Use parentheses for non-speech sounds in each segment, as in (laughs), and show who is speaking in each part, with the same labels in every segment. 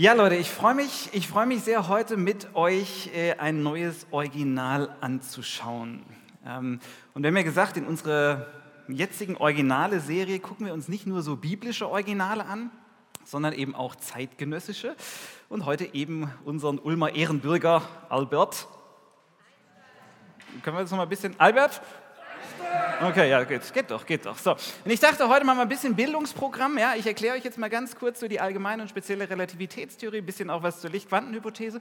Speaker 1: Ja, Leute, ich freue mich, ich freue mich sehr, heute mit euch äh, ein neues Original anzuschauen. Ähm, und wir haben ja gesagt, in unserer jetzigen originale Serie gucken wir uns nicht nur so biblische Originale an, sondern eben auch zeitgenössische. Und heute eben unseren Ulmer Ehrenbürger Albert. Können wir das noch mal ein bisschen? Albert? Okay, ja, geht, geht doch, geht doch. So. Und ich dachte, heute wir ein bisschen Bildungsprogramm. Ja, ich erkläre euch jetzt mal ganz kurz so die allgemeine und spezielle Relativitätstheorie, ein bisschen auch was zur Lichtquantenhypothese.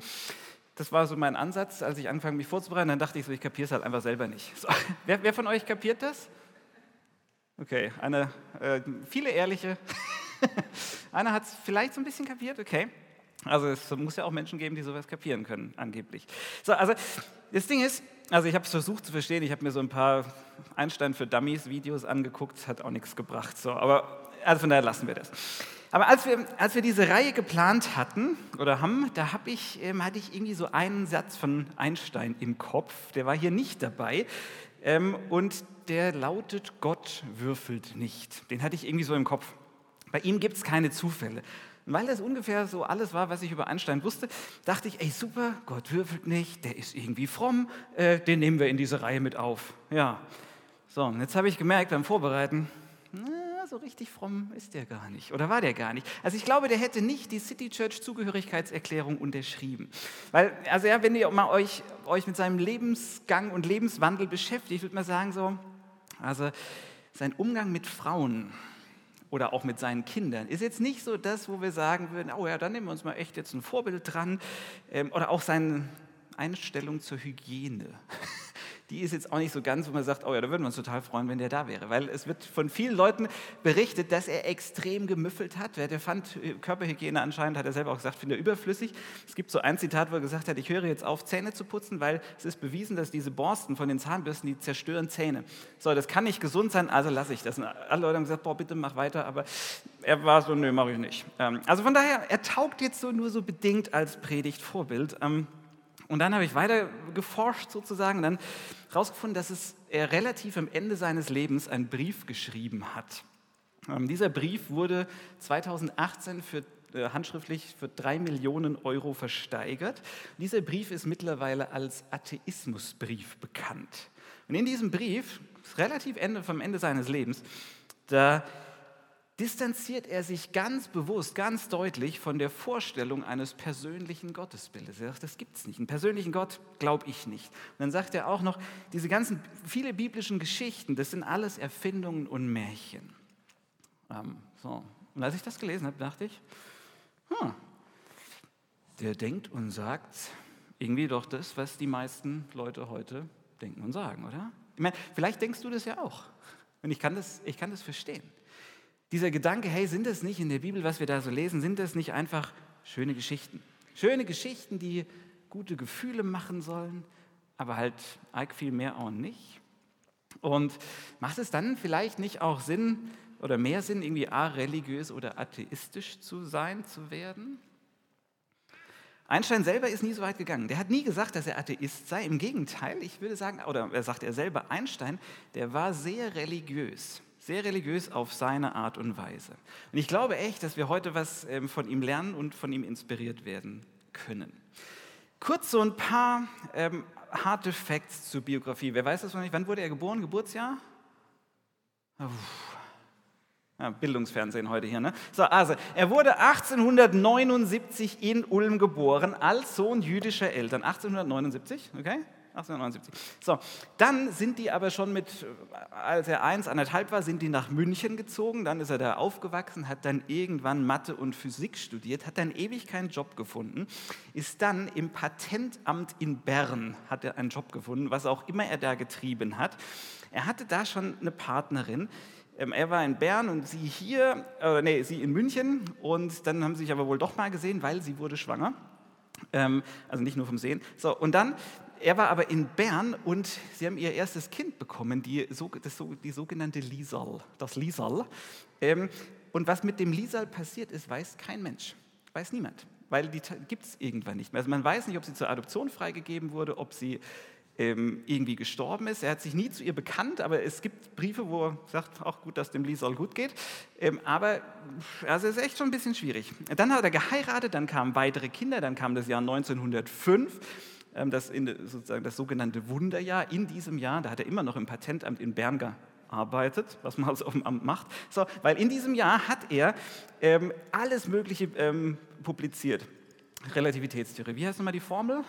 Speaker 1: Das war so mein Ansatz, als ich angefangen mich vorzubereiten. Dann dachte ich so, ich kapiere es halt einfach selber nicht. So. (laughs) Wer, wer, von euch kapiert das? Okay, eine, äh, viele ehrliche. (laughs) Einer hat es vielleicht so ein bisschen kapiert, okay. Also es muss ja auch Menschen geben, die sowas kapieren können, angeblich. So, also das Ding ist, also ich habe es versucht zu verstehen, ich habe mir so ein paar Einstein für Dummies Videos angeguckt, hat auch nichts gebracht. So, aber also von daher lassen wir das. Aber als wir, als wir diese Reihe geplant hatten oder haben, da hab ich, ähm, hatte ich irgendwie so einen Satz von Einstein im Kopf, der war hier nicht dabei. Ähm, und der lautet, Gott würfelt nicht. Den hatte ich irgendwie so im Kopf. Bei ihm gibt es keine Zufälle. Weil das ungefähr so alles war, was ich über Einstein wusste, dachte ich, ey super, Gott würfelt nicht, der ist irgendwie fromm, äh, den nehmen wir in diese Reihe mit auf. Ja, so, und jetzt habe ich gemerkt beim Vorbereiten, na, so richtig fromm ist der gar nicht oder war der gar nicht. Also ich glaube, der hätte nicht die City Church Zugehörigkeitserklärung unterschrieben. Weil, also ja, wenn ihr mal euch, euch mit seinem Lebensgang und Lebenswandel beschäftigt, würde man sagen so, also sein Umgang mit Frauen, oder auch mit seinen Kindern, ist jetzt nicht so das, wo wir sagen würden, oh ja, dann nehmen wir uns mal echt jetzt ein Vorbild dran. Ähm, oder auch seine Einstellung zur Hygiene. (laughs) Die ist jetzt auch nicht so ganz, wo man sagt, oh ja, da würden wir uns total freuen, wenn der da wäre. Weil es wird von vielen Leuten berichtet, dass er extrem gemüffelt hat. Der fand äh, Körperhygiene anscheinend, hat er selber auch gesagt, finde er überflüssig. Es gibt so ein Zitat, wo er gesagt hat, ich höre jetzt auf, Zähne zu putzen, weil es ist bewiesen, dass diese Borsten von den Zahnbürsten, die zerstören Zähne. So, das kann nicht gesund sein, also lasse ich das. Und alle Leute haben gesagt, boah, bitte mach weiter, aber er war so, nö, mache ich nicht. Ähm, also von daher, er taugt jetzt so nur so bedingt als Predigtvorbild. Und dann habe ich weiter geforscht sozusagen, dann herausgefunden, dass es er relativ am Ende seines Lebens einen Brief geschrieben hat. Ähm, dieser Brief wurde 2018 für, äh, handschriftlich für drei Millionen Euro versteigert. Dieser Brief ist mittlerweile als Atheismusbrief bekannt. Und in diesem Brief, relativ Ende, vom Ende seines Lebens, da distanziert er sich ganz bewusst, ganz deutlich von der Vorstellung eines persönlichen Gottesbildes. Er sagt, das gibt es nicht. Einen persönlichen Gott glaube ich nicht. Und dann sagt er auch noch, diese ganzen, viele biblischen Geschichten, das sind alles Erfindungen und Märchen. Ähm, so. Und als ich das gelesen habe, dachte ich, hm, der denkt und sagt irgendwie doch das, was die meisten Leute heute denken und sagen, oder? Ich meine, vielleicht denkst du das ja auch. Und ich kann das, ich kann das verstehen. Dieser Gedanke, hey, sind das nicht in der Bibel, was wir da so lesen, sind das nicht einfach schöne Geschichten? Schöne Geschichten, die gute Gefühle machen sollen, aber halt arg viel mehr auch nicht. Und macht es dann vielleicht nicht auch Sinn oder mehr Sinn, irgendwie religiös oder atheistisch zu sein, zu werden? Einstein selber ist nie so weit gegangen. Der hat nie gesagt, dass er Atheist sei. Im Gegenteil, ich würde sagen, oder er sagt er selber, Einstein, der war sehr religiös sehr religiös auf seine Art und Weise. Und ich glaube echt, dass wir heute was ähm, von ihm lernen und von ihm inspiriert werden können. Kurz so ein paar ähm, harte Facts zur Biografie. Wer weiß das noch nicht? Wann wurde er geboren? Geburtsjahr? Ja, Bildungsfernsehen heute hier. Ne? So, also, er wurde 1879 in Ulm geboren als Sohn jüdischer Eltern. 1879, okay? 1879. So, dann sind die aber schon mit, als er eins, anderthalb war, sind die nach München gezogen. Dann ist er da aufgewachsen, hat dann irgendwann Mathe und Physik studiert, hat dann ewig keinen Job gefunden, ist dann im Patentamt in Bern, hat er einen Job gefunden, was auch immer er da getrieben hat. Er hatte da schon eine Partnerin, ähm, er war in Bern und sie hier, äh, nee, sie in München und dann haben sie sich aber wohl doch mal gesehen, weil sie wurde schwanger. Ähm, also nicht nur vom Sehen. So, und dann er war aber in Bern und sie haben ihr erstes Kind bekommen, die, das, die sogenannte Liesal, das Liesal. Ähm, und was mit dem Liesal passiert ist, weiß kein Mensch, weiß niemand, weil die gibt es irgendwann nicht mehr. Also man weiß nicht, ob sie zur Adoption freigegeben wurde, ob sie ähm, irgendwie gestorben ist. Er hat sich nie zu ihr bekannt, aber es gibt Briefe, wo er sagt, auch gut, dass dem Liesel gut geht. Ähm, aber also es ist echt schon ein bisschen schwierig. Dann hat er geheiratet, dann kamen weitere Kinder, dann kam das Jahr 1905 ähm, das, in, sozusagen das sogenannte Wunderjahr. In diesem Jahr, da hat er immer noch im Patentamt in Bern gearbeitet, was man also auf dem Amt macht. So, weil in diesem Jahr hat er ähm, alles Mögliche ähm, publiziert. Relativitätstheorie. Wie heißt nochmal die Formel?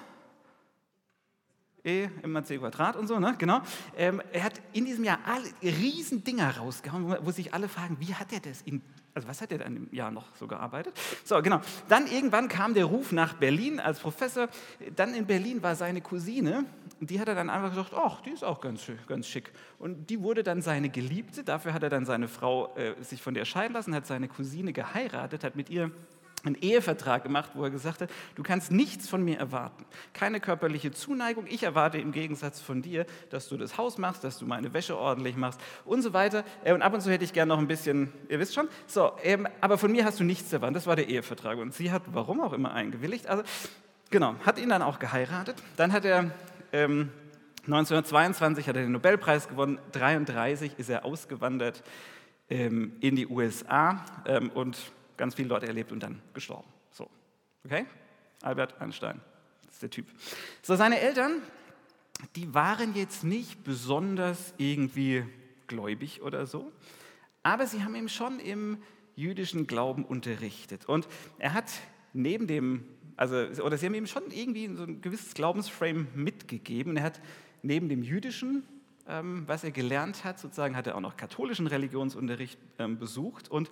Speaker 1: E immer c Quadrat und so, ne? genau. Ähm, er hat in diesem Jahr alle riesen Dinger rausgehauen, wo, sich alle fragen, wie hat er das in, also was hat er dann im Jahr noch so gearbeitet? So, genau. Dann irgendwann kam der Ruf nach Berlin als Professor. Dann in Berlin war seine Cousine die hat er dann einfach gesagt, ach, die ist auch ganz, ganz schick. Und die wurde dann seine Geliebte, dafür hat er dann seine Frau äh, sich von der scheiden lassen, hat seine Cousine geheiratet, hat mit ihr einen Ehevertrag gemacht, wo er gesagt hat, du kannst nichts von mir erwarten. Keine körperliche Zuneigung. Ich erwarte im Gegensatz von dir, dass du das Haus machst, dass du meine Wäsche ordentlich machst und so weiter. Äh, und ab und zu hätte ich gerne noch ein bisschen, ihr wisst schon. So, ähm, aber von mir hast du nichts erwartet. Das war der Ehevertrag. Und sie hat, warum auch immer, eingewilligt. Also, genau, hat ihn dann auch geheiratet. Dann hat er... Ähm, 1922 hat er den Nobelpreis gewonnen, 1933 ist er ausgewandert ähm, in die USA ähm, und ganz viele Leute erlebt und dann gestorben. So, okay? Albert Einstein, das ist der Typ. So, seine Eltern, die waren jetzt nicht besonders irgendwie gläubig oder so, aber sie haben ihn schon im jüdischen Glauben unterrichtet. Und er hat neben dem, also, oder sie haben ihm schon irgendwie so ein gewisses Glaubensframe mitgegeben. Er hat neben dem jüdischen, ähm, was er gelernt hat, sozusagen, hat er auch noch katholischen Religionsunterricht ähm, besucht und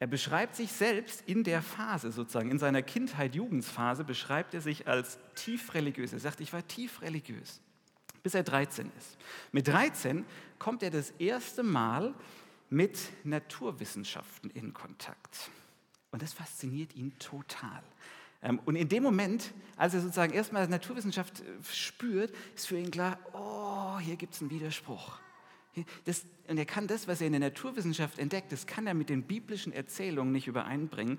Speaker 1: er beschreibt sich selbst in der Phase, sozusagen in seiner Kindheit, Jugendsphase, beschreibt er sich als tief religiös. Er sagt, ich war tief religiös, bis er 13 ist. Mit 13 kommt er das erste Mal mit Naturwissenschaften in Kontakt. Und das fasziniert ihn total. Ähm, und in dem Moment, als er sozusagen erstmal Naturwissenschaft äh, spürt, ist für ihn klar, oh, hier gibt es einen Widerspruch. Das, und er kann das, was er in der Naturwissenschaft entdeckt, das kann er mit den biblischen Erzählungen nicht übereinbringen.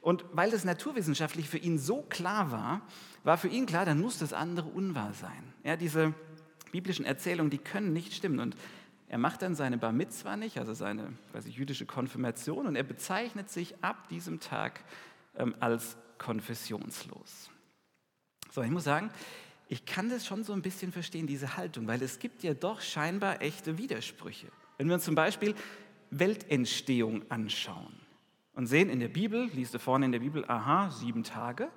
Speaker 1: Und weil das naturwissenschaftlich für ihn so klar war, war für ihn klar, dann muss das andere unwahr sein. Ja, diese biblischen Erzählungen, die können nicht stimmen. Und er macht dann seine Bar Mitzwa nicht, also seine weiß ich, jüdische Konfirmation, und er bezeichnet sich ab diesem Tag ähm, als konfessionslos. So, ich muss sagen, ich kann das schon so ein bisschen verstehen, diese Haltung, weil es gibt ja doch scheinbar echte Widersprüche. Wenn wir uns zum Beispiel Weltentstehung anschauen und sehen in der Bibel, liest du vorne in der Bibel, aha, sieben Tage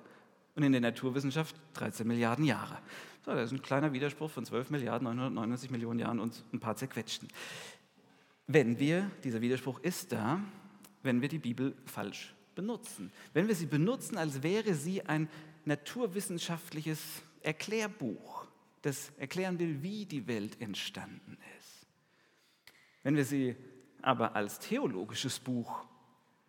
Speaker 1: und in der Naturwissenschaft 13 Milliarden Jahre. So, das ist ein kleiner Widerspruch von 12 Milliarden 999 Millionen Jahren und ein paar zerquetschten. Wenn wir, dieser Widerspruch ist da, wenn wir die Bibel falsch benutzen. Wenn wir sie benutzen, als wäre sie ein naturwissenschaftliches Erklärbuch, das erklären will, wie die Welt entstanden ist. Wenn wir sie aber als theologisches Buch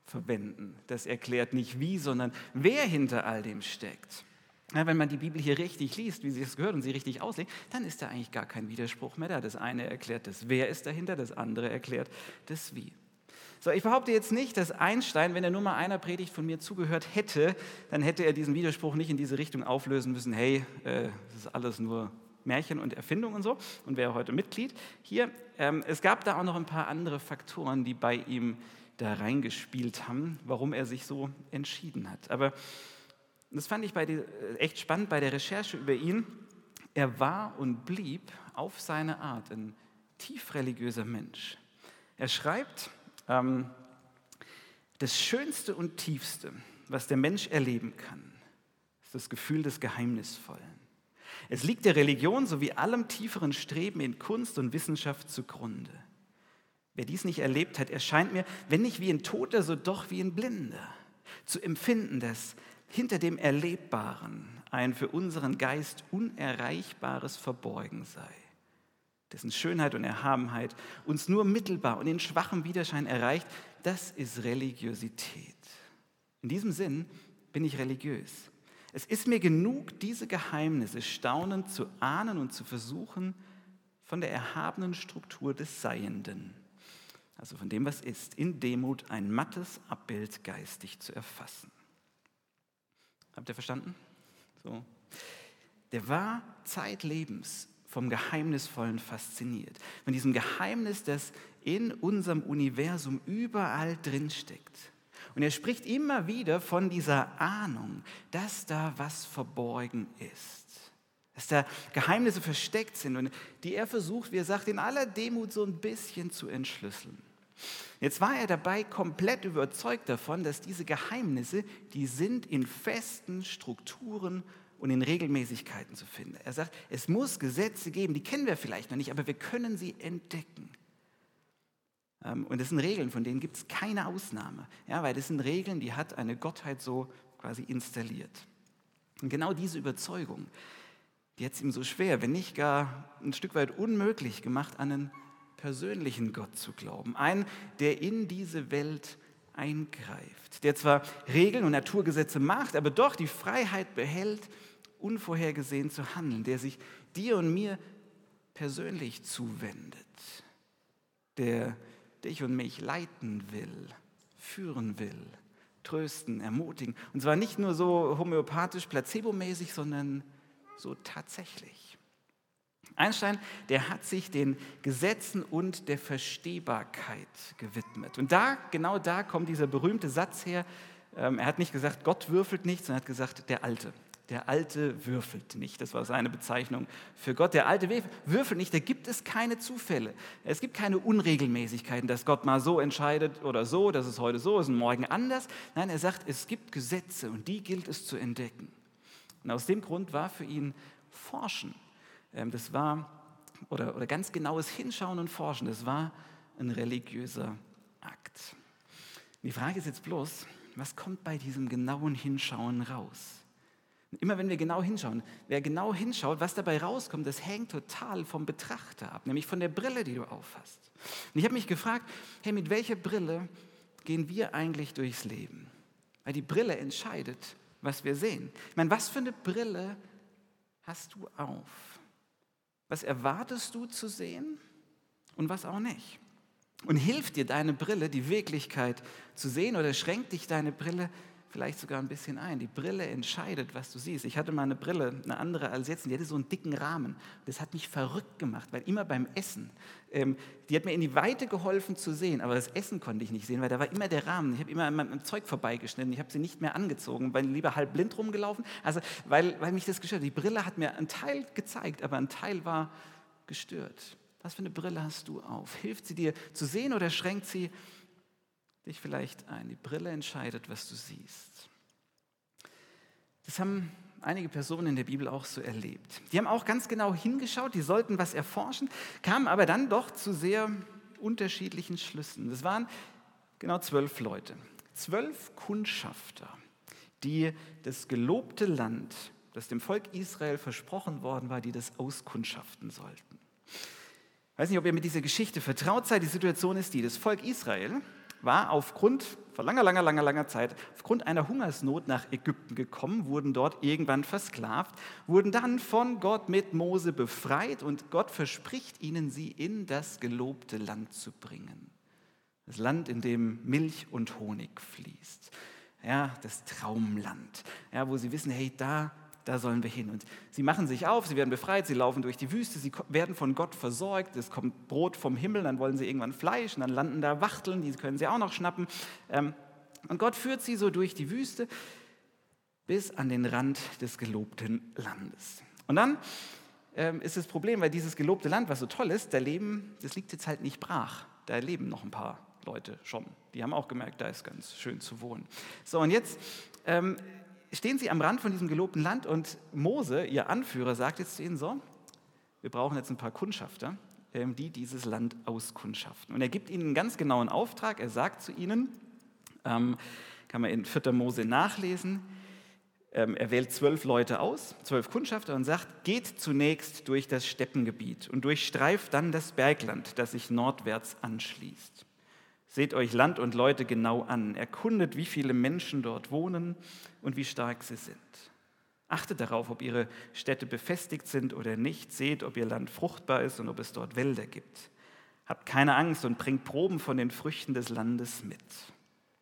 Speaker 1: verwenden, das erklärt nicht wie, sondern wer hinter all dem steckt. Ja, wenn man die Bibel hier richtig liest, wie sie es gehört und sie richtig auslegt, dann ist da eigentlich gar kein Widerspruch mehr da. Das eine erklärt das Wer ist dahinter, das andere erklärt das Wie. So, ich behaupte jetzt nicht, dass Einstein, wenn er nur mal einer Predigt von mir zugehört hätte, dann hätte er diesen Widerspruch nicht in diese Richtung auflösen müssen, hey, äh, das ist alles nur Märchen und Erfindung und so und wäre heute Mitglied hier. Ähm, es gab da auch noch ein paar andere Faktoren, die bei ihm da reingespielt haben, warum er sich so entschieden hat. Aber das fand ich die, äh, echt spannend bei der Recherche über ihn. Er war und blieb auf seine Art ein tief religiöser Mensch. Er schreibt, das Schönste und Tiefste, was der Mensch erleben kann, ist das Gefühl des Geheimnisvollen. Es liegt der Religion sowie allem tieferen Streben in Kunst und Wissenschaft zugrunde. Wer dies nicht erlebt hat, erscheint mir, wenn nicht wie ein Toter, so doch wie ein Blinder, zu empfinden, dass hinter dem Erlebbaren ein für unseren Geist unerreichbares Verborgen sei dessen Schönheit und Erhabenheit uns nur mittelbar und in schwachem Widerschein erreicht, das ist Religiosität. In diesem Sinn bin ich religiös. Es ist mir genug, diese Geheimnisse staunend zu ahnen und zu versuchen, von der erhabenen Struktur des Seienden, also von dem, was ist, in Demut ein mattes Abbild geistig zu erfassen. Habt ihr verstanden? So. der war zeitlebens vom Geheimnisvollen fasziniert. Von diesem Geheimnis, das in unserem Universum überall drin steckt. Und er spricht immer wieder von dieser Ahnung, dass da was verborgen ist. Dass da Geheimnisse versteckt sind und die er versucht, wie er sagt, in aller Demut so ein bisschen zu entschlüsseln. Jetzt war er dabei komplett überzeugt davon, dass diese Geheimnisse, die sind in festen Strukturen und in Regelmäßigkeiten zu finden. Er sagt, es muss Gesetze geben, die kennen wir vielleicht noch nicht, aber wir können sie entdecken. Ähm, und das sind Regeln, von denen gibt es keine Ausnahme, ja, weil das sind Regeln, die hat eine Gottheit so quasi installiert. Und genau diese Überzeugung, die hat es ihm so schwer, wenn nicht gar ein Stück weit unmöglich gemacht, an einen persönlichen Gott zu glauben. Einen, der in diese Welt eingreift, der zwar Regeln und Naturgesetze macht, aber doch die Freiheit behält, unvorhergesehen zu handeln, der sich dir und mir persönlich zuwendet, der dich und mich leiten will, führen will, trösten, ermutigen. Und zwar nicht nur so homöopathisch, placebomäßig, sondern so tatsächlich. Einstein, der hat sich den Gesetzen und der Verstehbarkeit gewidmet. Und da, genau da kommt dieser berühmte Satz her. Ähm, er hat nicht gesagt, Gott würfelt nicht, sondern er hat gesagt, der Alte. Der Alte würfelt nicht. Das war seine Bezeichnung für Gott. Der Alte würfelt nicht. Da gibt es keine Zufälle. Es gibt keine Unregelmäßigkeiten, dass Gott mal so entscheidet oder so, dass es heute so ist und morgen anders. Nein, er sagt, es gibt Gesetze und die gilt es zu entdecken. Und aus dem Grund war für ihn Forschen, ähm, das war, oder, oder ganz genaues Hinschauen und Forschen, das war ein religiöser Akt. Die Frage ist jetzt bloß, was kommt bei diesem genauen Hinschauen raus? Immer wenn wir genau hinschauen, wer genau hinschaut, was dabei rauskommt, das hängt total vom Betrachter ab, nämlich von der Brille, die du aufhast. Und ich habe mich gefragt, hey, mit welcher Brille gehen wir eigentlich durchs Leben? Weil die Brille entscheidet, was wir sehen. Ich meine, was für eine Brille hast du auf? Was erwartest du zu sehen und was auch nicht? Und hilft dir deine Brille, die Wirklichkeit zu sehen oder schränkt dich deine Brille vielleicht sogar ein bisschen ein. Die Brille entscheidet, was du siehst. Ich hatte mal eine Brille, eine andere als jetzt, und die hatte so einen dicken Rahmen. Das hat mich verrückt gemacht, weil immer beim Essen, ähm, die hat mir in die Weite geholfen zu sehen, aber das Essen konnte ich nicht sehen, weil da war immer der Rahmen. Ich habe immer an meinem Zeug vorbeigeschnitten, ich habe sie nicht mehr angezogen, weil lieber halb blind rumgelaufen. Also, weil, weil mich das gestört hat. Die Brille hat mir einen Teil gezeigt, aber ein Teil war gestört. Was für eine Brille hast du auf? Hilft sie dir zu sehen oder schränkt sie dich vielleicht ein. Die Brille entscheidet, was du siehst. Das haben einige Personen in der Bibel auch so erlebt. Die haben auch ganz genau hingeschaut, die sollten was erforschen, kamen aber dann doch zu sehr unterschiedlichen Schlüssen. Das waren genau zwölf Leute, zwölf Kundschafter, die das gelobte Land, das dem Volk Israel versprochen worden war, die das auskundschaften sollten. Ich weiß nicht, ob ihr mit dieser Geschichte vertraut seid. Die Situation ist die, das Volk Israel war aufgrund, vor langer, langer, langer, langer Zeit, aufgrund einer Hungersnot nach Ägypten gekommen, wurden dort irgendwann versklavt, wurden dann von Gott mit Mose befreit und Gott verspricht ihnen, sie in das gelobte Land zu bringen. Das Land, in dem Milch und Honig fließt. Ja, das Traumland. Ja, wo sie wissen, hey, da da sollen wir hin. Und sie machen sich auf, sie werden befreit, sie laufen durch die Wüste, sie werden von Gott versorgt, es kommt Brot vom Himmel, dann wollen sie irgendwann Fleisch und dann landen da Wachteln, die können sie auch noch schnappen. Ähm, und Gott führt sie so durch die Wüste bis an den Rand des gelobten Landes. Und dann ähm, ist das Problem, weil dieses gelobte Land, was so toll ist, da leben, das liegt jetzt halt nicht brach. Da leben noch ein paar Leute schon. Die haben auch gemerkt, da ist ganz schön zu wohnen. So, und jetzt ähm, stehen sie am Rand von diesem gelobten Land und Mose, ihr Anführer, sagt jetzt zu ihnen so, wir brauchen jetzt ein paar Kundschafter, ähm, die dieses Land auskundschaften. Und er gibt ihnen einen ganz genauen Auftrag. Er sagt zu ihnen, ähm, kann man in 4. Mose nachlesen, ähm, er wählt zwölf Leute aus, zwölf Kundschafter und sagt, geht zunächst durch das Steppengebiet und durchstreift dann das Bergland, das sich nordwärts anschließt. Seht euch Land und Leute genau an, erkundet, wie viele Menschen dort wohnen und wie stark sie sind. Achtet darauf, ob ihre Städte befestigt sind oder nicht. Seht, ob ihr Land fruchtbar ist und ob es dort Wälder gibt. Habt keine Angst und bringt Proben von den Früchten des Landes mit.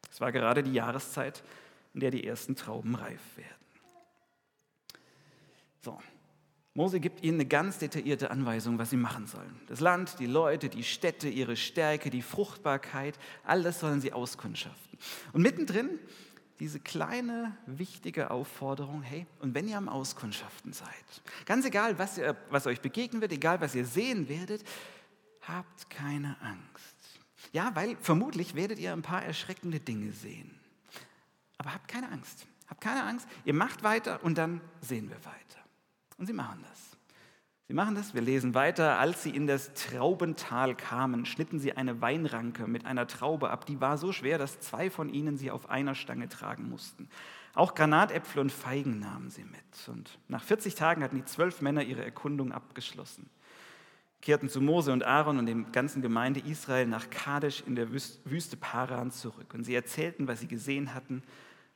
Speaker 1: Es war gerade die Jahreszeit, in der die ersten Trauben reif werden. So, Mose gibt ihnen eine ganz detaillierte Anweisung, was sie machen sollen. Das Land, die Leute, die Städte, ihre Stärke, die Fruchtbarkeit, all das sollen sie auskundschaften. Und mittendrin diese kleine, wichtige Aufforderung, hey, und wenn ihr am Auskundschaften seid, ganz egal, was, ihr, was euch begegnen wird, egal, was ihr sehen werdet, habt keine Angst. Ja, weil vermutlich werdet ihr ein paar erschreckende Dinge sehen. Aber habt keine Angst. Habt keine Angst. Ihr macht weiter und dann sehen wir weiter. Und sie machen das. Sie machen das, wir lesen weiter, als sie in das Traubental kamen, schnitten sie eine Weinranke mit einer Traube ab, die war so schwer, dass zwei von ihnen sie auf einer Stange tragen mussten. Auch Granatäpfel und Feigen nahmen sie mit. Und nach 40 Tagen hatten die zwölf Männer ihre Erkundung abgeschlossen, kehrten zu Mose und Aaron und dem ganzen Gemeinde Israel nach Kadesh in der Wüste Paran zurück. Und sie erzählten, was sie gesehen hatten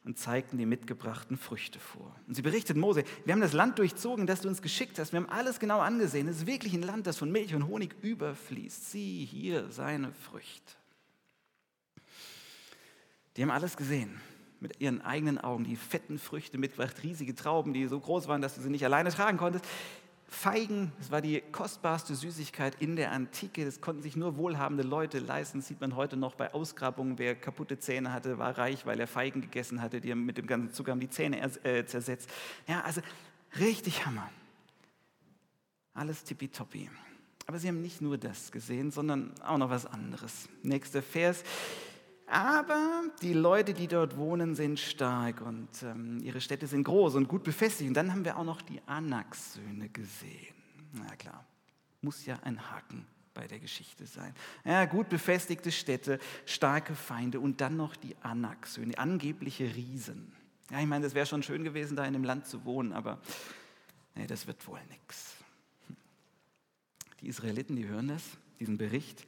Speaker 1: und zeigten die mitgebrachten Früchte vor. Und sie berichteten Mose, wir haben das Land durchzogen, das du uns geschickt hast. Wir haben alles genau angesehen. Es ist wirklich ein Land, das von Milch und Honig überfließt. Sieh hier seine Früchte. Die haben alles gesehen mit ihren eigenen Augen, die fetten Früchte mitgebracht, riesige Trauben, die so groß waren, dass du sie nicht alleine tragen konntest. Feigen, das war die kostbarste Süßigkeit in der Antike. Das konnten sich nur wohlhabende Leute leisten. Das sieht man heute noch bei Ausgrabungen. Wer kaputte Zähne hatte, war reich, weil er Feigen gegessen hatte. Die haben mit dem ganzen Zucker haben die Zähne äh, zersetzt. Ja, also richtig Hammer. Alles tippitoppi. Aber sie haben nicht nur das gesehen, sondern auch noch was anderes. Nächster Vers. Aber die Leute, die dort wohnen, sind stark und ähm, ihre Städte sind groß und gut befestigt. Und dann haben wir auch noch die Anaks-Söhne gesehen. Na klar, muss ja ein Haken bei der Geschichte sein. Ja, gut befestigte Städte, starke Feinde und dann noch die Anak-Söhne, angebliche Riesen. Ja, ich meine, das wäre schon schön gewesen, da in dem Land zu wohnen, aber nee, das wird wohl nichts. Die Israeliten, die hören das, diesen Bericht,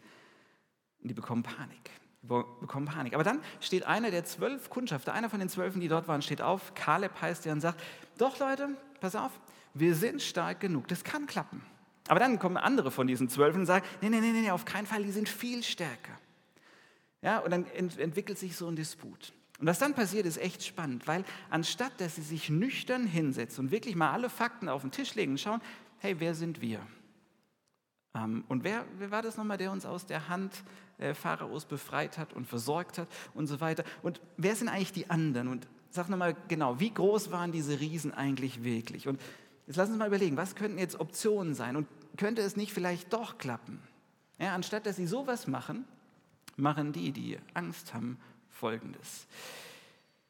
Speaker 1: und die bekommen Panik bekommen Panik. Aber dann steht einer der zwölf Kundschafter, einer von den zwölfen, die dort waren, steht auf, Kaleb heißt der und sagt, doch Leute, pass auf, wir sind stark genug, das kann klappen. Aber dann kommen andere von diesen zwölfen und sagen, nee, nee, nee, nee, auf keinen Fall, die sind viel stärker. Ja, und dann ent entwickelt sich so ein Disput. Und was dann passiert, ist echt spannend, weil anstatt, dass sie sich nüchtern hinsetzen und wirklich mal alle Fakten auf den Tisch legen und schauen, hey, wer sind wir? Ähm, und wer, wer war das nochmal, der uns aus der Hand äh, Pharaos befreit hat und versorgt hat und so weiter? Und wer sind eigentlich die anderen? Und sag nochmal genau, wie groß waren diese Riesen eigentlich wirklich? Und jetzt lass uns mal überlegen, was könnten jetzt Optionen sein? Und könnte es nicht vielleicht doch klappen? Ja, anstatt dass sie sowas machen, machen die, die Angst haben, Folgendes.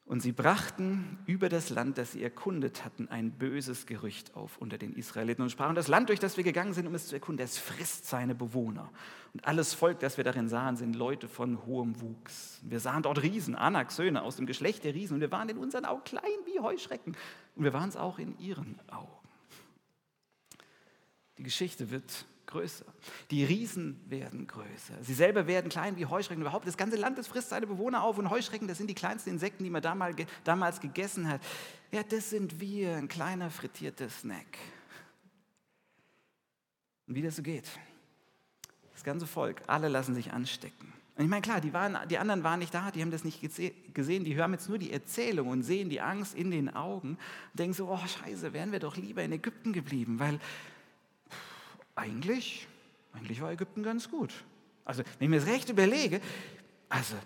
Speaker 1: Und sie brachten über das Land, das sie erkundet hatten, ein böses Gerücht auf unter den Israeliten und sprachen, das Land, durch das wir gegangen sind, um es zu erkunden, das frisst seine Bewohner. Und alles Volk, das wir darin sahen, sind Leute von hohem Wuchs. Wir sahen dort Riesen, Anak, Söhne aus dem Geschlecht der Riesen. Und wir waren in unseren Augen klein wie Heuschrecken. Und wir waren es auch in ihren Augen. Die Geschichte wird größer. Die Riesen werden größer. Sie selber werden klein wie Heuschrecken. Überhaupt das ganze Land, das frisst seine Bewohner auf. Und Heuschrecken, das sind die kleinsten Insekten, die man damals gegessen hat. Ja, das sind wir, ein kleiner frittierter Snack. Und wie das so geht. Das ganze Volk, alle lassen sich anstecken. Und ich meine, klar, die, waren, die anderen waren nicht da, die haben das nicht gesehen, die hören jetzt nur die Erzählung und sehen die Angst in den Augen und denken so, oh scheiße, wären wir doch lieber in Ägypten geblieben, weil eigentlich, eigentlich war Ägypten ganz gut. Also, wenn ich mir das recht überlege, also,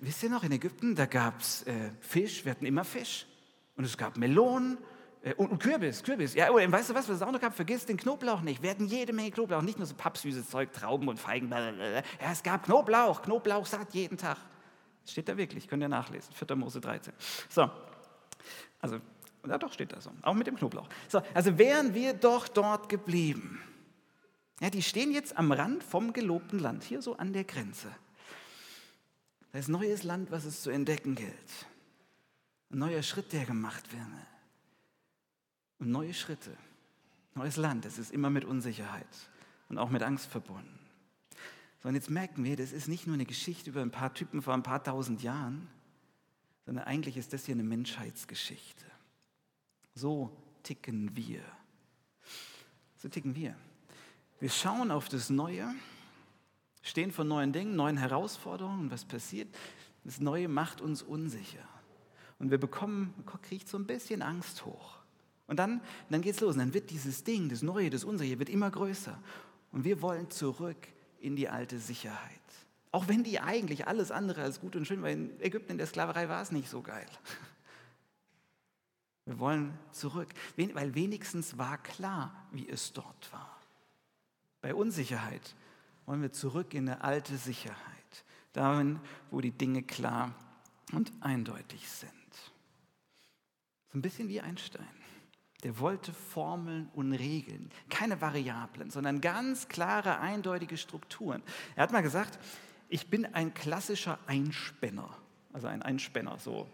Speaker 1: wisst ihr noch, in Ägypten, da gab es äh, Fisch, wir hatten immer Fisch. Und es gab Melonen äh, und, und, Kürbis, Kürbis. Ja, und weißt du was, was es auch noch gab? Vergiss den Knoblauch nicht. Wir hatten jede Menge Knoblauch, nicht nur so pappsüßes Zeug, Trauben und Feigen. Ja, es gab Knoblauch, Knoblauch satt jeden Tag. Das steht da wirklich, könnt ihr nachlesen. 4. Mose 13. So, also, ja doch steht da so, auch mit dem Knoblauch. So, also wären wir doch dort geblieben. Ja, die stehen jetzt am Rand vom gelobten Land, hier so an der Grenze. Da ist neues Land, was es zu entdecken gilt. Ein neuer Schritt, der gemacht wird. Und neue Schritte, neues Land, das ist immer mit Unsicherheit und auch mit Angst verbunden. So, und jetzt merken wir, das ist nicht nur eine Geschichte über ein paar Typen vor ein paar tausend Jahren, sondern eigentlich ist das hier eine Menschheitsgeschichte. So ticken wir. So ticken wir. Wir schauen auf das Neue, stehen vor neuen Dingen, neuen Herausforderungen. Was passiert? Das Neue macht uns unsicher. Und wir bekommen, kriegt so ein bisschen Angst hoch. Und dann, dann geht es los. Und dann wird dieses Ding, das Neue, das Unsere, wird immer größer. Und wir wollen zurück in die alte Sicherheit. Auch wenn die eigentlich alles andere als gut und schön war. In Ägypten in der Sklaverei war es nicht so geil. Wir wollen zurück, weil wenigstens war klar, wie es dort war. Bei Unsicherheit wollen wir zurück in eine alte Sicherheit, dahin, wo die Dinge klar und eindeutig sind. So ein bisschen wie Einstein. Der wollte Formeln und Regeln, keine Variablen, sondern ganz klare, eindeutige Strukturen. Er hat mal gesagt, ich bin ein klassischer Einspänner, also ein Einspänner, so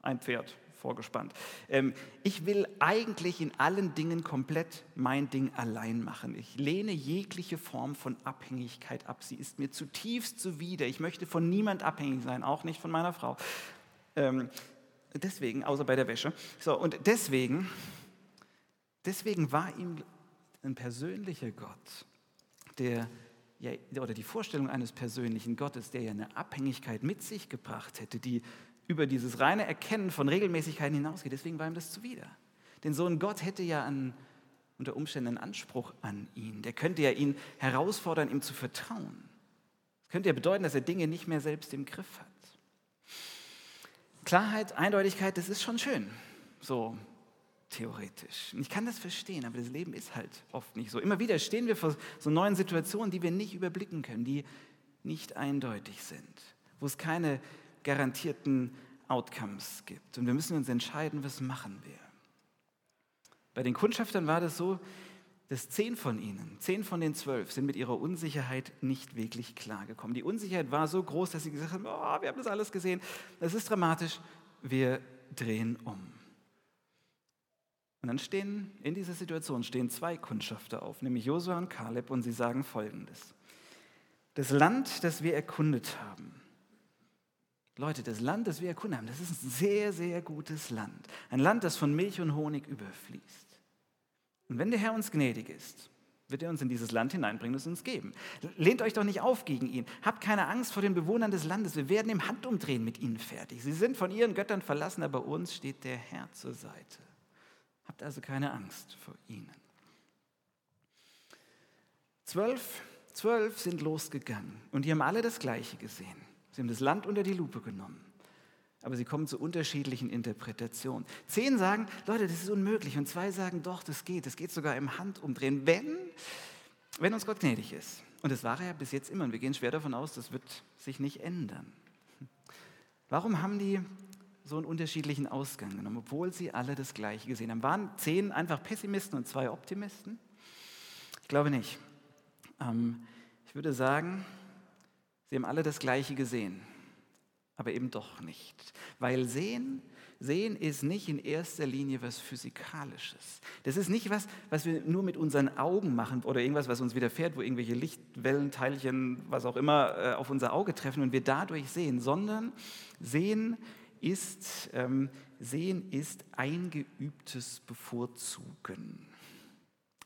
Speaker 1: ein Pferd, vorgespannt. Ähm, ich will eigentlich in allen Dingen komplett mein Ding allein machen. Ich lehne jegliche Form von Abhängigkeit ab. Sie ist mir zutiefst zuwider. Ich möchte von niemand abhängig sein, auch nicht von meiner Frau. Ähm, deswegen, außer bei der Wäsche. So, und deswegen, deswegen war ihm ein persönlicher Gott, der ja, oder die Vorstellung eines persönlichen Gottes, der ja eine Abhängigkeit mit sich gebracht hätte, die über dieses reine Erkennen von Regelmäßigkeiten hinausgeht. Deswegen war ihm das zuwider. Denn so ein Gott hätte ja an, unter Umständen einen Anspruch an ihn. Der könnte ja ihn herausfordern, ihm zu vertrauen. Das könnte ja bedeuten, dass er Dinge nicht mehr selbst im Griff hat. Klarheit, Eindeutigkeit, das ist schon schön, so theoretisch. Ich kann das verstehen, aber das Leben ist halt oft nicht so. Immer wieder stehen wir vor so neuen Situationen, die wir nicht überblicken können, die nicht eindeutig sind, wo es keine garantierten Outcomes gibt. Und wir müssen uns entscheiden, was machen wir. Bei den Kundschaftern war das so, dass zehn von ihnen, zehn von den zwölf, sind mit ihrer Unsicherheit nicht wirklich klargekommen. Die Unsicherheit war so groß, dass sie gesagt haben, oh, wir haben das alles gesehen, das ist dramatisch, wir drehen um. Und dann stehen in dieser Situation stehen zwei Kundschafter auf, nämlich Josua und Kaleb, und sie sagen folgendes. Das Land, das wir erkundet haben, Leute, das Land, das wir erkunden haben, das ist ein sehr, sehr gutes Land. Ein Land, das von Milch und Honig überfließt. Und wenn der Herr uns gnädig ist, wird er uns in dieses Land hineinbringen und es uns geben. Lehnt euch doch nicht auf gegen ihn. Habt keine Angst vor den Bewohnern des Landes. Wir werden im Handumdrehen mit ihnen fertig. Sie sind von ihren Göttern verlassen, aber uns steht der Herr zur Seite. Habt also keine Angst vor ihnen. Zwölf, zwölf sind losgegangen und die haben alle das Gleiche gesehen. Sie haben das Land unter die Lupe genommen. Aber sie kommen zu unterschiedlichen Interpretationen. Zehn sagen, Leute, das ist unmöglich. Und zwei sagen, doch, das geht. Das geht sogar im Handumdrehen, wenn, wenn uns Gott gnädig ist. Und das war er ja bis jetzt immer. Und wir gehen schwer davon aus, das wird sich nicht ändern. Warum haben die so einen unterschiedlichen Ausgang genommen, obwohl sie alle das Gleiche gesehen haben? Waren zehn einfach Pessimisten und zwei Optimisten? Ich glaube nicht. Ähm, ich würde sagen, Sie haben alle das Gleiche gesehen, aber eben doch nicht. Weil sehen, sehen ist nicht in erster Linie was Physikalisches. Das ist nicht was, was wir nur mit unseren Augen machen oder irgendwas, was uns widerfährt, wo irgendwelche Lichtwellen, Teilchen, was auch immer, äh, auf unser Auge treffen und wir dadurch sehen, sondern sehen ist, ähm, sehen ist eingeübtes Bevorzugen.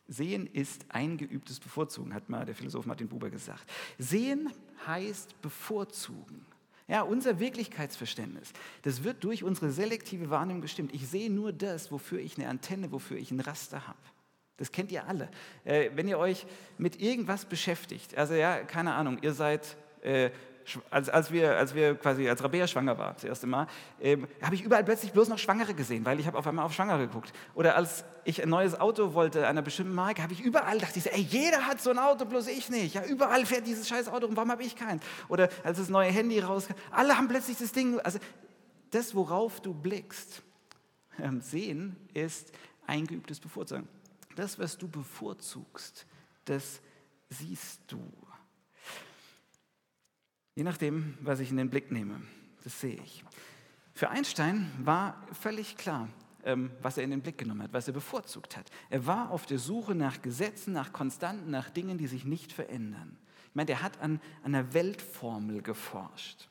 Speaker 1: Sehen ist eingeübtes Bevorzugen, hat mal der Philosoph Martin Buber gesagt. Sehen heißt bevorzugen. Ja, unser Wirklichkeitsverständnis, das wird durch unsere selektive Wahrnehmung bestimmt. Ich sehe nur das, wofür ich eine Antenne, wofür ich ein Raster habe. Das kennt ihr alle. Äh, wenn ihr euch mit irgendwas beschäftigt, also ja, keine Ahnung, ihr seid äh, als, als, wir, als wir quasi, als Rabea schwanger war, das erste Mal, ähm, habe ich überall plötzlich bloß noch Schwangere gesehen, weil ich habe auf einmal auf Schwangere geguckt. Oder als ich ein neues Auto wollte, einer bestimmten Marke, habe ich überall, dachte ich, ey, jeder hat so ein Auto, bloß ich nicht. Ja, überall fährt dieses scheiß Auto rum, warum habe ich keins? Oder als das neue Handy rauskam, alle haben plötzlich das Ding, also das, worauf du blickst, ähm, sehen, ist eingeübtes Bevorzugen. Das, was du bevorzugst, das siehst du. Je nachdem, was ich in den Blick nehme. Das sehe ich. Für Einstein war völlig klar, ähm, was er in den Blick genommen hat, was er bevorzugt hat. Er war auf der Suche nach Gesetzen, nach Konstanten, nach Dingen, die sich nicht verändern. Ich meine, der hat an, an einer Weltformel geforscht.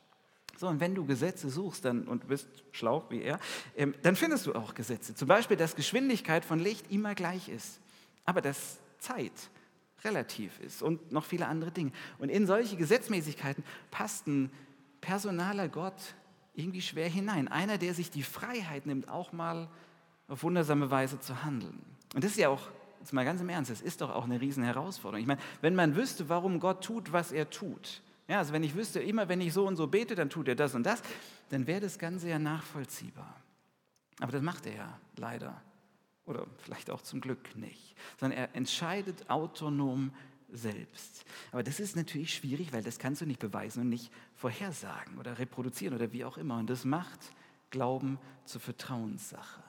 Speaker 1: So, und wenn du Gesetze suchst dann, und bist schlau wie er, ähm, dann findest du auch Gesetze. Zum Beispiel, dass Geschwindigkeit von Licht immer gleich ist, aber dass Zeit relativ ist und noch viele andere Dinge. Und in solche Gesetzmäßigkeiten passt ein personaler Gott irgendwie schwer hinein. Einer, der sich die Freiheit nimmt, auch mal auf wundersame Weise zu handeln. Und das ist ja auch, jetzt mal ganz im Ernst, das ist doch auch eine riesen Herausforderung. Ich meine, wenn man wüsste, warum Gott tut, was er tut, ja, also wenn ich wüsste, immer wenn ich so und so bete, dann tut er das und das, dann wäre das Ganze ja nachvollziehbar. Aber das macht er ja leider. Oder vielleicht auch zum Glück nicht. Sondern er entscheidet autonom selbst. Aber das ist natürlich schwierig, weil das kannst du nicht beweisen und nicht vorhersagen oder reproduzieren oder wie auch immer. Und das macht Glauben zur Vertrauenssache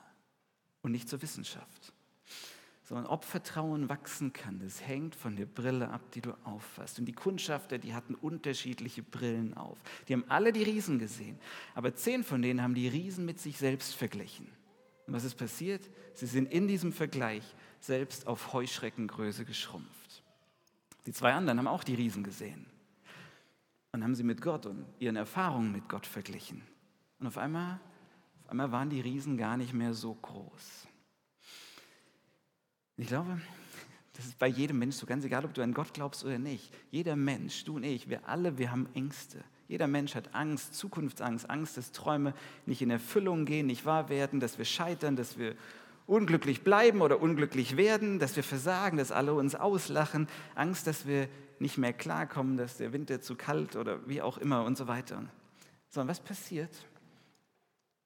Speaker 1: und nicht zur Wissenschaft. Sondern ob Vertrauen wachsen kann, das hängt von der Brille ab, die du auffasst. Und die Kundschafter, die hatten unterschiedliche Brillen auf. Die haben alle die Riesen gesehen, aber zehn von denen haben die Riesen mit sich selbst verglichen. Und was ist passiert? Sie sind in diesem Vergleich selbst auf Heuschreckengröße geschrumpft. Die zwei anderen haben auch die Riesen gesehen und haben sie mit Gott und ihren Erfahrungen mit Gott verglichen. Und auf einmal, auf einmal waren die Riesen gar nicht mehr so groß. Ich glaube, (laughs) das ist bei jedem Mensch so, ganz egal, ob du an Gott glaubst oder nicht. Jeder Mensch, du und ich, wir alle, wir haben Ängste. Jeder Mensch hat Angst, Zukunftsangst, Angst, dass Träume nicht in Erfüllung gehen, nicht wahr werden, dass wir scheitern, dass wir unglücklich bleiben oder unglücklich werden, dass wir versagen, dass alle uns auslachen, Angst, dass wir nicht mehr klarkommen, dass der Winter zu kalt oder wie auch immer und so weiter. Sondern was passiert?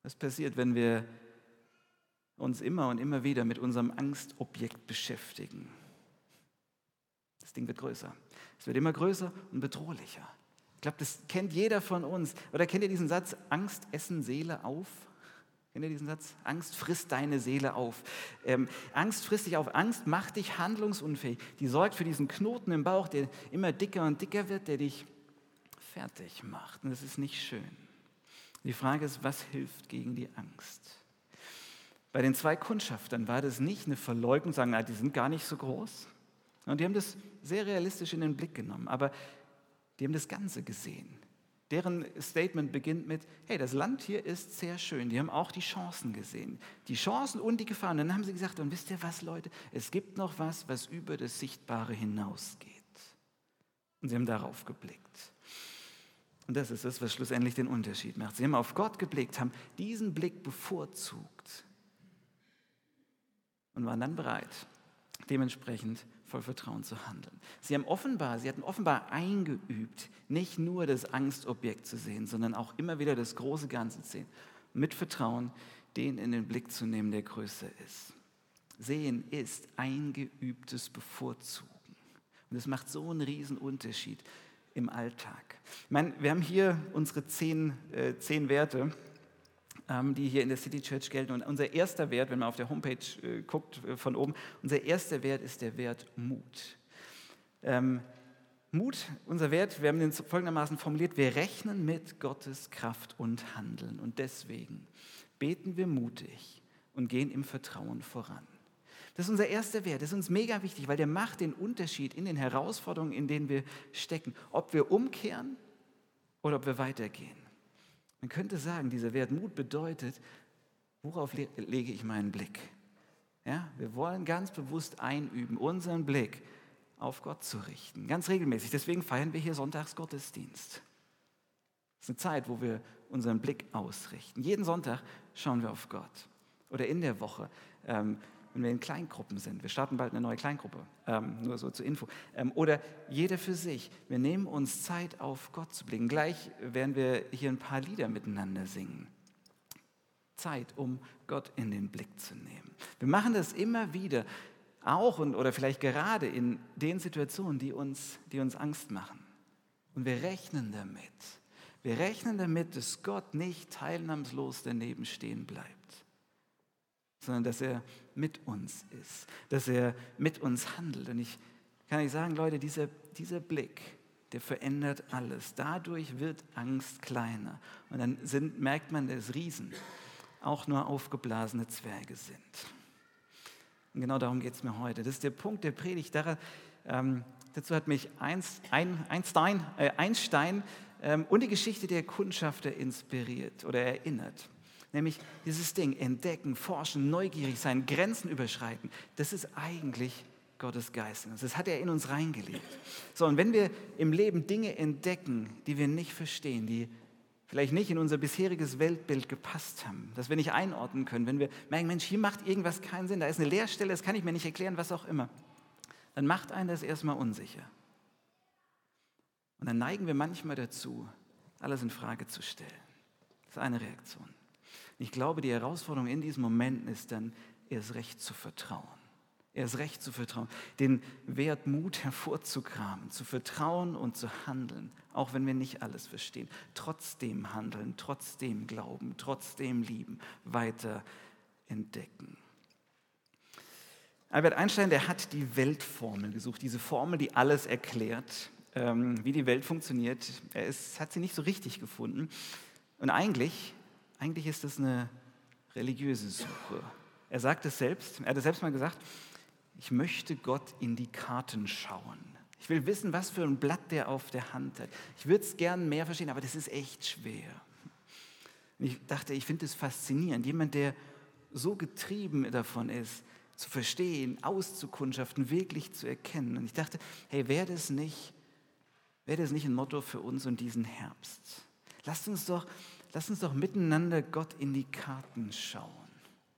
Speaker 1: Was passiert, wenn wir uns immer und immer wieder mit unserem Angstobjekt beschäftigen? Das Ding wird größer. Es wird immer größer und bedrohlicher. Ich glaube, das kennt jeder von uns. Oder kennt ihr diesen Satz, Angst essen Seele auf? Kennt ihr diesen Satz? Angst frisst deine Seele auf. Ähm, Angst frisst dich auf. Angst macht dich handlungsunfähig. Die sorgt für diesen Knoten im Bauch, der immer dicker und dicker wird, der dich fertig macht. Und das ist nicht schön. Die Frage ist, was hilft gegen die Angst? Bei den zwei Kundschaftern war das nicht eine Verleugnung, sagen, na, die sind gar nicht so groß. Und die haben das sehr realistisch in den Blick genommen. Aber die haben das Ganze gesehen. Deren Statement beginnt mit, hey, das Land hier ist sehr schön. Die haben auch die Chancen gesehen. Die Chancen und die Gefahren. Dann haben sie gesagt, und wisst ihr was, Leute? Es gibt noch was, was über das Sichtbare hinausgeht. Und sie haben darauf geblickt. Und das ist es, was schlussendlich den Unterschied macht. Sie haben auf Gott geblickt, haben diesen Blick bevorzugt und waren dann bereit, dementsprechend voll Vertrauen zu handeln. Sie haben offenbar, sie hatten offenbar eingeübt, nicht nur das Angstobjekt zu sehen, sondern auch immer wieder das große Ganze zu sehen. Mit Vertrauen den in den Blick zu nehmen, der größer ist. Sehen ist eingeübtes Bevorzugen. Und das macht so einen riesen Unterschied im Alltag. Ich meine, wir haben hier unsere zehn, äh, zehn Werte die hier in der City Church gelten. Und unser erster Wert, wenn man auf der Homepage äh, guckt äh, von oben, unser erster Wert ist der Wert Mut. Ähm, Mut, unser Wert, wir haben den folgendermaßen formuliert, wir rechnen mit Gottes Kraft und Handeln. Und deswegen beten wir mutig und gehen im Vertrauen voran. Das ist unser erster Wert, das ist uns mega wichtig, weil der macht den Unterschied in den Herausforderungen, in denen wir stecken, ob wir umkehren oder ob wir weitergehen. Man könnte sagen, dieser Wert Mut bedeutet, worauf lege ich meinen Blick? Ja, wir wollen ganz bewusst einüben, unseren Blick auf Gott zu richten, ganz regelmäßig. Deswegen feiern wir hier Sonntags Gottesdienst. Das ist eine Zeit, wo wir unseren Blick ausrichten. Jeden Sonntag schauen wir auf Gott. Oder in der Woche ähm, wenn wir in Kleingruppen sind. Wir starten bald eine neue Kleingruppe, ähm, nur so zur Info. Ähm, oder jeder für sich. Wir nehmen uns Zeit, auf Gott zu blicken. Gleich werden wir hier ein paar Lieder miteinander singen. Zeit, um Gott in den Blick zu nehmen. Wir machen das immer wieder, auch und, oder vielleicht gerade in den Situationen, die uns, die uns Angst machen. Und wir rechnen damit. Wir rechnen damit, dass Gott nicht teilnahmslos daneben stehen bleibt sondern dass er mit uns ist, dass er mit uns handelt. Und ich kann euch sagen, Leute, dieser, dieser Blick, der verändert alles. Dadurch wird Angst kleiner. Und dann sind, merkt man, dass Riesen auch nur aufgeblasene Zwerge sind. Und genau darum geht es mir heute. Das ist der Punkt der Predigt. Daran, ähm, dazu hat mich Einstein, äh, Einstein ähm, und die Geschichte der Kundschafter inspiriert oder erinnert. Nämlich dieses Ding, entdecken, forschen, neugierig sein, Grenzen überschreiten, das ist eigentlich Gottes Geist. Das hat er in uns reingelegt. So, und wenn wir im Leben Dinge entdecken, die wir nicht verstehen, die vielleicht nicht in unser bisheriges Weltbild gepasst haben, dass wir nicht einordnen können, wenn wir merken, Mensch, hier macht irgendwas keinen Sinn, da ist eine Leerstelle, das kann ich mir nicht erklären, was auch immer, dann macht einen das erstmal unsicher. Und dann neigen wir manchmal dazu, alles in Frage zu stellen. Das ist eine Reaktion. Ich glaube, die Herausforderung in diesen Momenten ist dann, erst recht zu vertrauen. Erst recht zu vertrauen. Den Wert Mut hervorzukramen, zu vertrauen und zu handeln, auch wenn wir nicht alles verstehen. Trotzdem handeln, trotzdem glauben, trotzdem lieben, weiter entdecken. Albert Einstein, der hat die Weltformel gesucht, diese Formel, die alles erklärt, ähm, wie die Welt funktioniert. Er ist, hat sie nicht so richtig gefunden. Und eigentlich, eigentlich ist es eine religiöse Suche. Er sagt es selbst, er hat es selbst mal gesagt, ich möchte Gott in die Karten schauen. Ich will wissen, was für ein Blatt der auf der Hand hat. Ich würde es gern mehr verstehen, aber das ist echt schwer. Und ich dachte, ich finde es faszinierend. Jemand, der so getrieben davon ist, zu verstehen, auszukundschaften, wirklich zu erkennen. Und ich dachte, hey, wäre das nicht, wäre das nicht ein Motto für uns und diesen Herbst? Lasst uns doch, lasst uns doch miteinander Gott in die Karten schauen.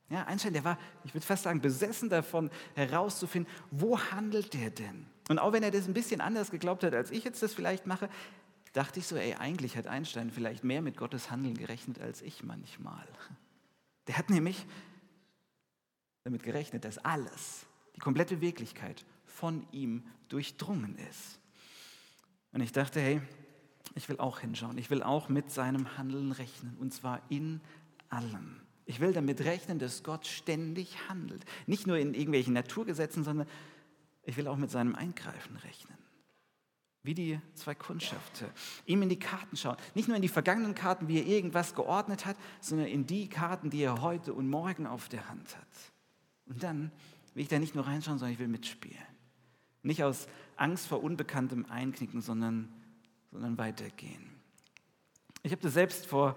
Speaker 1: Ja, Einstein, der war, ich würde fast sagen, besessen davon herauszufinden, wo handelt der denn? Und auch wenn er das ein bisschen anders geglaubt hat, als ich jetzt das vielleicht mache, dachte ich so, ey, eigentlich hat Einstein vielleicht mehr mit Gottes Handeln gerechnet als ich manchmal. Der hat nämlich damit gerechnet, dass alles, die komplette Wirklichkeit von ihm durchdrungen ist. Und ich dachte, hey, ich will auch hinschauen, ich will auch mit seinem Handeln rechnen, und zwar in allem. Ich will damit rechnen, dass Gott ständig handelt. Nicht nur in irgendwelchen Naturgesetzen, sondern ich will auch mit seinem Eingreifen rechnen. Wie die zwei Kundschafter. Ihm in die Karten schauen. Nicht nur in die vergangenen Karten, wie er irgendwas geordnet hat, sondern in die Karten, die er heute und morgen auf der Hand hat. Und dann will ich da nicht nur reinschauen, sondern ich will mitspielen. Nicht aus Angst vor Unbekanntem einknicken, sondern, sondern weitergehen. Ich habe das selbst vor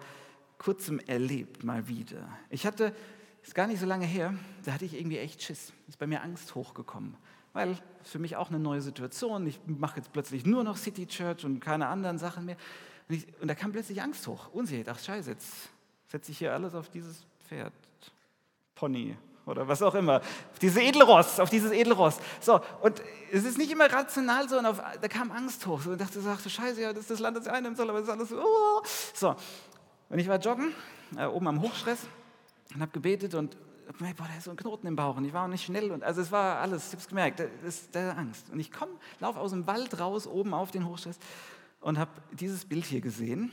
Speaker 1: kurzem erlebt, mal wieder. Ich hatte, ist gar nicht so lange her, da hatte ich irgendwie echt Schiss. Ist bei mir Angst hochgekommen. Weil für mich auch eine neue Situation. Ich mache jetzt plötzlich nur noch City Church und keine anderen Sachen mehr. Und, ich, und da kam plötzlich Angst hoch. Unsicherheit. Ach, Scheiße, jetzt setze ich hier alles auf dieses Pferd. Pony oder was auch immer. Auf dieses Edelross, auf dieses Edelross. So, und es ist nicht immer rational so, und auf, da kam Angst hoch. So, und dachte, sagte, scheiße, ja, das ist das Land, das ich einnehmen soll, aber das ist alles so. Oh. So, und ich war joggen, äh, oben am Hochstress und habe gebetet und boah, da ist so ein Knoten im Bauch und ich war auch nicht schnell und also es war alles, ich habe es gemerkt, da ist da Angst. Und ich komme, laufe aus dem Wald raus, oben auf den Hochstress und habe dieses Bild hier gesehen.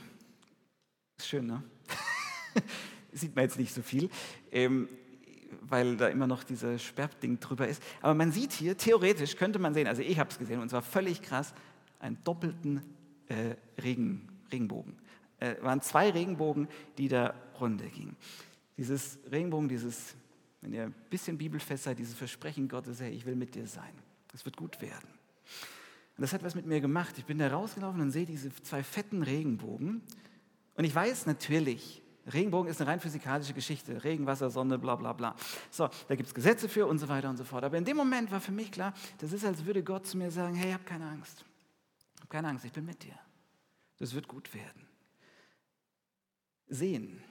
Speaker 1: Ist schön, ne? (laughs) Sieht man jetzt nicht so viel, ähm, weil da immer noch dieses Sperrding drüber ist. Aber man sieht hier, theoretisch könnte man sehen, also ich habe es gesehen und zwar völlig krass, einen doppelten äh, Regen, Regenbogen äh, waren zwei Regenbogen, die da runter gingen. Dieses Regenbogen, dieses, wenn ihr ein bisschen bibelfest seid, dieses Versprechen Gottes, hey, ich will mit dir sein. Es wird gut werden. Und das hat was mit mir gemacht. Ich bin da rausgelaufen und sehe diese zwei fetten Regenbogen. Und ich weiß natürlich, Regenbogen ist eine rein physikalische Geschichte. Regen, Wasser, Sonne, bla bla bla. So, da gibt es Gesetze für und so weiter und so fort. Aber in dem Moment war für mich klar, das ist, als würde Gott zu mir sagen, hey, hab keine Angst. Hab keine Angst, ich bin mit dir. Das wird gut werden. Sehen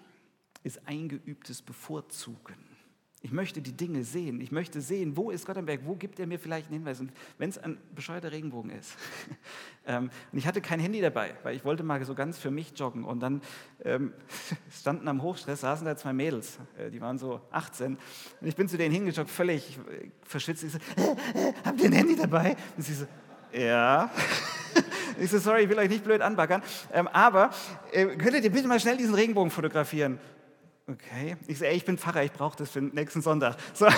Speaker 1: ist eingeübtes Bevorzugen. Ich möchte die Dinge sehen. Ich möchte sehen, wo ist Gott am Berg? Wo gibt er mir vielleicht einen Hinweis? Und wenn es ein bescheuerter Regenbogen ist. (laughs) ähm, und ich hatte kein Handy dabei, weil ich wollte mal so ganz für mich joggen. Und dann ähm, (laughs) standen am Hochstress, saßen da zwei Mädels. Äh, die waren so 18. Und ich bin zu denen hingejoggt, völlig äh, verschwitzt. Ich so, äh, habt ihr ein Handy dabei? Und sie so, ja. (laughs) Ich so, sorry, ich will euch nicht blöd anbackern, ähm, aber äh, könntet ihr bitte mal schnell diesen Regenbogen fotografieren? Okay. Ich ey, ich bin Pfarrer, ich brauche das für den nächsten Sonntag. So. (laughs)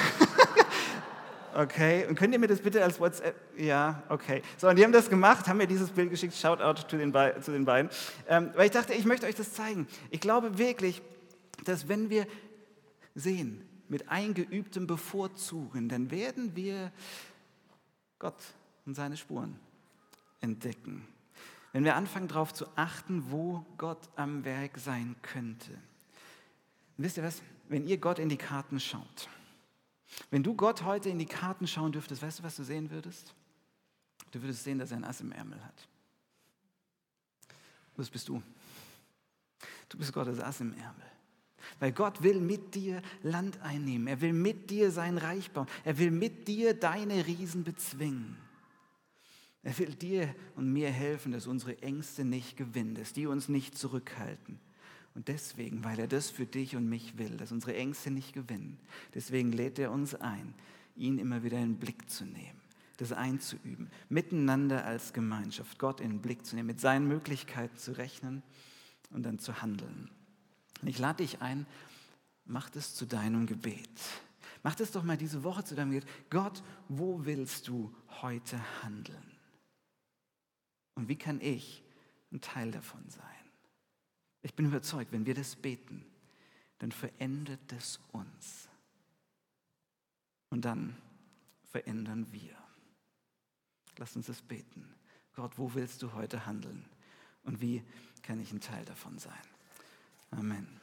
Speaker 1: Okay, und könnt ihr mir das bitte als WhatsApp? Ja, okay. So, und die haben das gemacht, haben mir dieses Bild geschickt. Shoutout zu den, Be zu den beiden. Ähm, weil ich dachte, ich möchte euch das zeigen. Ich glaube wirklich, dass wenn wir sehen, mit eingeübtem Bevorzugen, dann werden wir Gott und seine Spuren entdecken. Wenn wir anfangen darauf zu achten, wo Gott am Werk sein könnte. Wisst ihr was? Wenn ihr Gott in die Karten schaut, wenn du Gott heute in die Karten schauen dürftest, weißt du, was du sehen würdest? Du würdest sehen, dass er ein Ass im Ärmel hat. Das bist du. Du bist Gottes Ass im Ärmel. Weil Gott will mit dir Land einnehmen. Er will mit dir sein Reich bauen. Er will mit dir deine Riesen bezwingen. Er will dir und mir helfen, dass unsere Ängste nicht gewinnen, dass die uns nicht zurückhalten. Und deswegen, weil er das für dich und mich will, dass unsere Ängste nicht gewinnen, deswegen lädt er uns ein, ihn immer wieder in den Blick zu nehmen, das einzuüben, miteinander als Gemeinschaft Gott in den Blick zu nehmen, mit seinen Möglichkeiten zu rechnen und dann zu handeln. Und ich lade dich ein, mach es zu deinem Gebet. Mach es doch mal diese Woche zu deinem Gebet. Gott, wo willst du heute handeln? Und wie kann ich ein Teil davon sein? Ich bin überzeugt, wenn wir das beten, dann verändert es uns. Und dann verändern wir. Lass uns das beten. Gott, wo willst du heute handeln? Und wie kann ich ein Teil davon sein? Amen.